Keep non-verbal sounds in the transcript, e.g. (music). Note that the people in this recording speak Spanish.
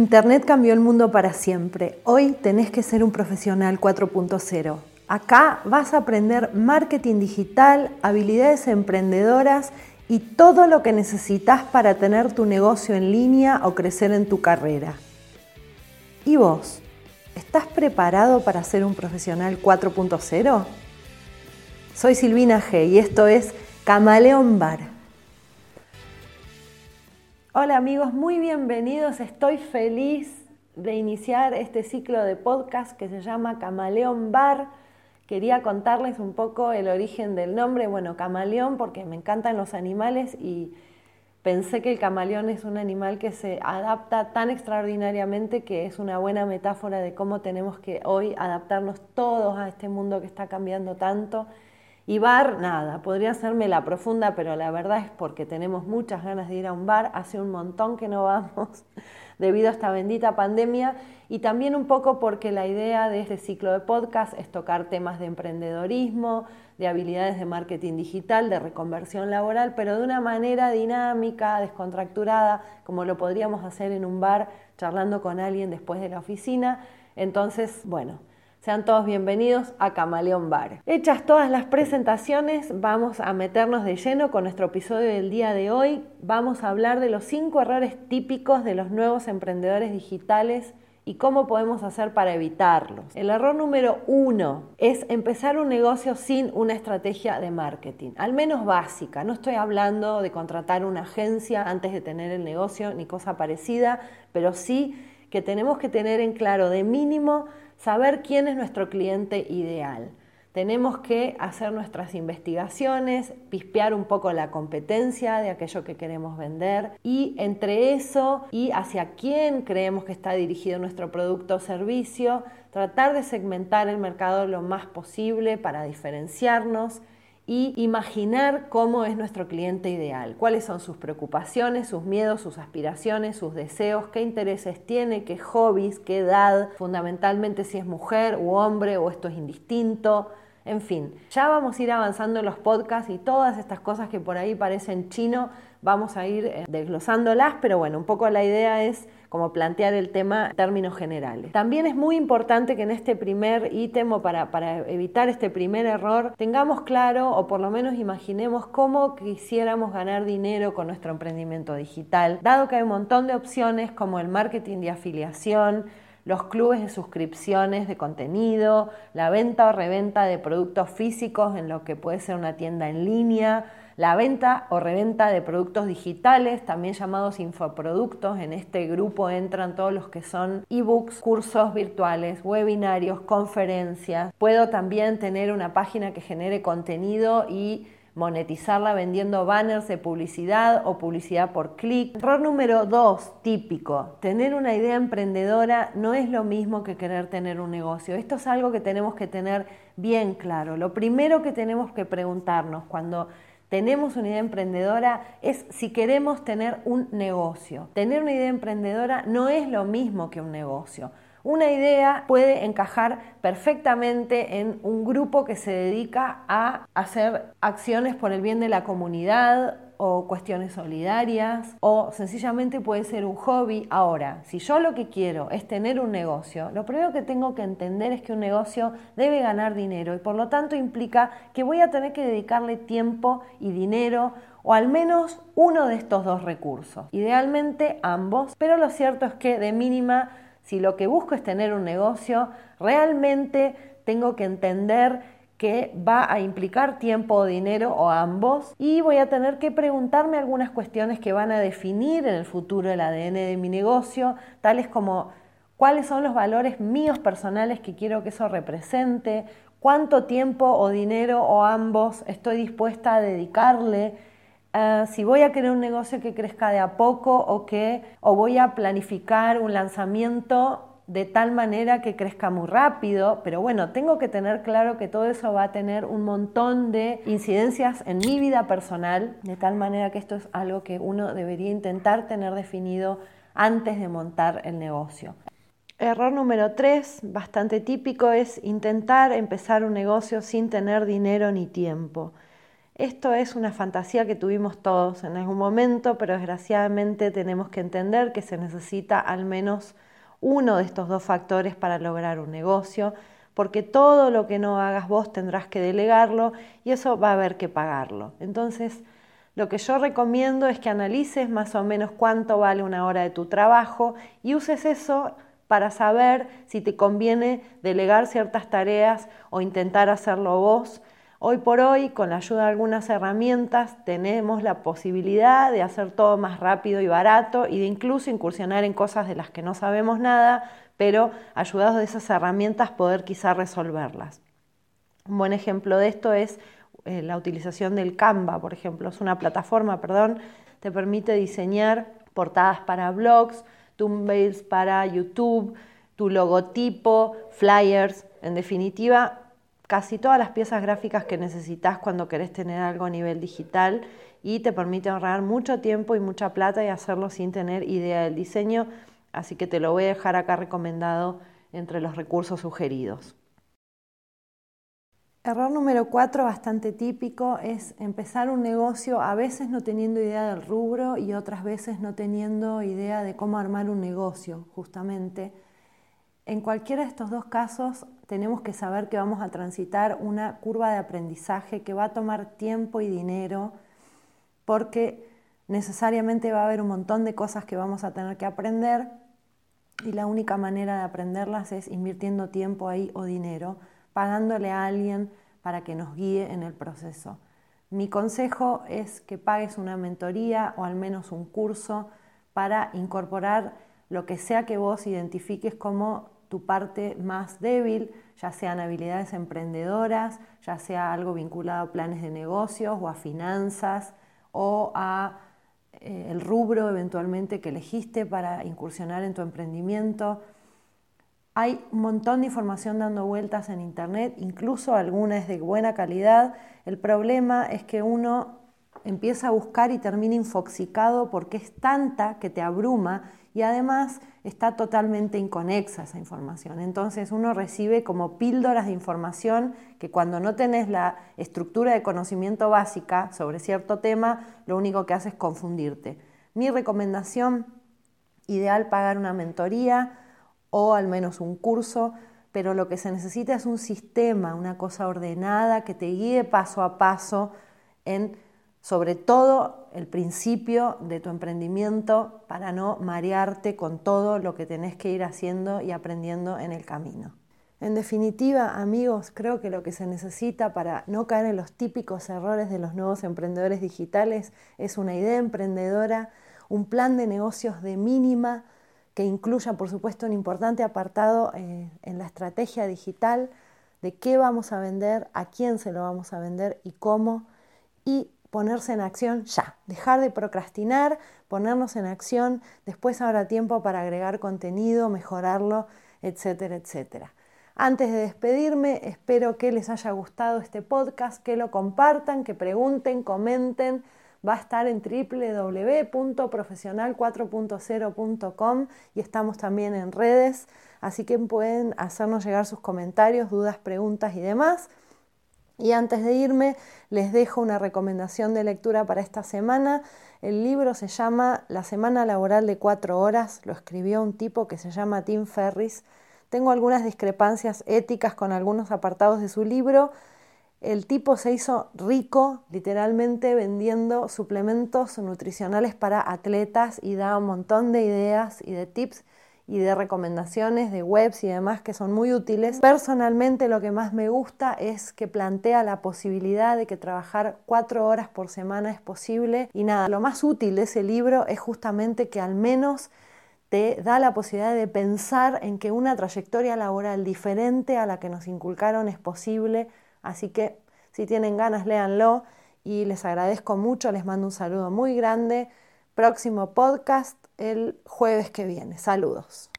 Internet cambió el mundo para siempre. Hoy tenés que ser un profesional 4.0. Acá vas a aprender marketing digital, habilidades emprendedoras y todo lo que necesitas para tener tu negocio en línea o crecer en tu carrera. ¿Y vos? ¿Estás preparado para ser un profesional 4.0? Soy Silvina G y esto es Camaleón Bar. Hola amigos, muy bienvenidos. Estoy feliz de iniciar este ciclo de podcast que se llama Camaleón Bar. Quería contarles un poco el origen del nombre. Bueno, camaleón porque me encantan los animales y pensé que el camaleón es un animal que se adapta tan extraordinariamente que es una buena metáfora de cómo tenemos que hoy adaptarnos todos a este mundo que está cambiando tanto y bar, nada, podría hacerme la profunda, pero la verdad es porque tenemos muchas ganas de ir a un bar, hace un montón que no vamos (laughs) debido a esta bendita pandemia y también un poco porque la idea de este ciclo de podcast es tocar temas de emprendedorismo, de habilidades de marketing digital, de reconversión laboral, pero de una manera dinámica, descontracturada, como lo podríamos hacer en un bar charlando con alguien después de la oficina. Entonces, bueno, sean todos bienvenidos a Camaleón Bar. Hechas todas las presentaciones, vamos a meternos de lleno con nuestro episodio del día de hoy. Vamos a hablar de los cinco errores típicos de los nuevos emprendedores digitales y cómo podemos hacer para evitarlos. El error número uno es empezar un negocio sin una estrategia de marketing, al menos básica. No estoy hablando de contratar una agencia antes de tener el negocio ni cosa parecida, pero sí que tenemos que tener en claro de mínimo saber quién es nuestro cliente ideal. Tenemos que hacer nuestras investigaciones, pispear un poco la competencia de aquello que queremos vender y entre eso y hacia quién creemos que está dirigido nuestro producto o servicio, tratar de segmentar el mercado lo más posible para diferenciarnos y imaginar cómo es nuestro cliente ideal, cuáles son sus preocupaciones, sus miedos, sus aspiraciones, sus deseos, qué intereses tiene, qué hobbies, qué edad, fundamentalmente si es mujer u hombre o esto es indistinto. En fin, ya vamos a ir avanzando en los podcasts y todas estas cosas que por ahí parecen chino, vamos a ir eh, desglosándolas, pero bueno, un poco la idea es como plantear el tema en términos generales. También es muy importante que en este primer ítem o para, para evitar este primer error tengamos claro o por lo menos imaginemos cómo quisiéramos ganar dinero con nuestro emprendimiento digital, dado que hay un montón de opciones como el marketing de afiliación, los clubes de suscripciones de contenido, la venta o reventa de productos físicos en lo que puede ser una tienda en línea, la venta o reventa de productos digitales, también llamados infoproductos. En este grupo entran todos los que son ebooks, cursos virtuales, webinarios, conferencias. Puedo también tener una página que genere contenido y monetizarla vendiendo banners de publicidad o publicidad por clic. Error número dos, típico. Tener una idea emprendedora no es lo mismo que querer tener un negocio. Esto es algo que tenemos que tener bien claro. Lo primero que tenemos que preguntarnos cuando tenemos una idea emprendedora es si queremos tener un negocio. Tener una idea emprendedora no es lo mismo que un negocio. Una idea puede encajar perfectamente en un grupo que se dedica a hacer acciones por el bien de la comunidad o cuestiones solidarias o sencillamente puede ser un hobby. Ahora, si yo lo que quiero es tener un negocio, lo primero que tengo que entender es que un negocio debe ganar dinero y por lo tanto implica que voy a tener que dedicarle tiempo y dinero o al menos uno de estos dos recursos. Idealmente ambos, pero lo cierto es que de mínima, si lo que busco es tener un negocio, realmente tengo que entender que va a implicar tiempo o dinero o ambos y voy a tener que preguntarme algunas cuestiones que van a definir en el futuro el ADN de mi negocio, tales como cuáles son los valores míos personales que quiero que eso represente, cuánto tiempo o dinero o ambos estoy dispuesta a dedicarle, eh, si voy a querer un negocio que crezca de a poco o que o voy a planificar un lanzamiento de tal manera que crezca muy rápido, pero bueno, tengo que tener claro que todo eso va a tener un montón de incidencias en mi vida personal, de tal manera que esto es algo que uno debería intentar tener definido antes de montar el negocio. Error número tres, bastante típico, es intentar empezar un negocio sin tener dinero ni tiempo. Esto es una fantasía que tuvimos todos en algún momento, pero desgraciadamente tenemos que entender que se necesita al menos uno de estos dos factores para lograr un negocio, porque todo lo que no hagas vos tendrás que delegarlo y eso va a haber que pagarlo. Entonces, lo que yo recomiendo es que analices más o menos cuánto vale una hora de tu trabajo y uses eso para saber si te conviene delegar ciertas tareas o intentar hacerlo vos Hoy por hoy, con la ayuda de algunas herramientas, tenemos la posibilidad de hacer todo más rápido y barato y de incluso incursionar en cosas de las que no sabemos nada, pero ayudados de esas herramientas poder quizá resolverlas. Un buen ejemplo de esto es eh, la utilización del Canva, por ejemplo. Es una plataforma, perdón, te permite diseñar portadas para blogs, thumbnails para YouTube, tu logotipo, flyers, en definitiva, casi todas las piezas gráficas que necesitas cuando querés tener algo a nivel digital y te permite ahorrar mucho tiempo y mucha plata y hacerlo sin tener idea del diseño, así que te lo voy a dejar acá recomendado entre los recursos sugeridos. Error número cuatro, bastante típico, es empezar un negocio a veces no teniendo idea del rubro y otras veces no teniendo idea de cómo armar un negocio, justamente. En cualquiera de estos dos casos tenemos que saber que vamos a transitar una curva de aprendizaje que va a tomar tiempo y dinero porque necesariamente va a haber un montón de cosas que vamos a tener que aprender y la única manera de aprenderlas es invirtiendo tiempo ahí o dinero, pagándole a alguien para que nos guíe en el proceso. Mi consejo es que pagues una mentoría o al menos un curso para incorporar lo que sea que vos identifiques como tu parte más débil, ya sean habilidades emprendedoras, ya sea algo vinculado a planes de negocios o a finanzas o a eh, el rubro eventualmente que elegiste para incursionar en tu emprendimiento. Hay un montón de información dando vueltas en internet, incluso alguna es de buena calidad. El problema es que uno empieza a buscar y termina infoxicado porque es tanta que te abruma y además está totalmente inconexa esa información. Entonces uno recibe como píldoras de información que cuando no tenés la estructura de conocimiento básica sobre cierto tema, lo único que hace es confundirte. Mi recomendación, ideal pagar una mentoría o al menos un curso, pero lo que se necesita es un sistema, una cosa ordenada que te guíe paso a paso en sobre todo el principio de tu emprendimiento para no marearte con todo lo que tenés que ir haciendo y aprendiendo en el camino. En definitiva, amigos, creo que lo que se necesita para no caer en los típicos errores de los nuevos emprendedores digitales es una idea emprendedora, un plan de negocios de mínima que incluya, por supuesto, un importante apartado eh, en la estrategia digital de qué vamos a vender, a quién se lo vamos a vender y cómo, y ponerse en acción ya, dejar de procrastinar, ponernos en acción, después habrá tiempo para agregar contenido, mejorarlo, etcétera, etcétera. Antes de despedirme, espero que les haya gustado este podcast, que lo compartan, que pregunten, comenten. Va a estar en www.profesional4.0.com y estamos también en redes, así que pueden hacernos llegar sus comentarios, dudas, preguntas y demás. Y antes de irme, les dejo una recomendación de lectura para esta semana. El libro se llama La Semana Laboral de Cuatro Horas, lo escribió un tipo que se llama Tim Ferris. Tengo algunas discrepancias éticas con algunos apartados de su libro. El tipo se hizo rico literalmente vendiendo suplementos nutricionales para atletas y da un montón de ideas y de tips y de recomendaciones de webs y demás que son muy útiles. Personalmente lo que más me gusta es que plantea la posibilidad de que trabajar cuatro horas por semana es posible y nada, lo más útil de ese libro es justamente que al menos te da la posibilidad de pensar en que una trayectoria laboral diferente a la que nos inculcaron es posible, así que si tienen ganas léanlo y les agradezco mucho, les mando un saludo muy grande. Próximo podcast el jueves que viene. Saludos.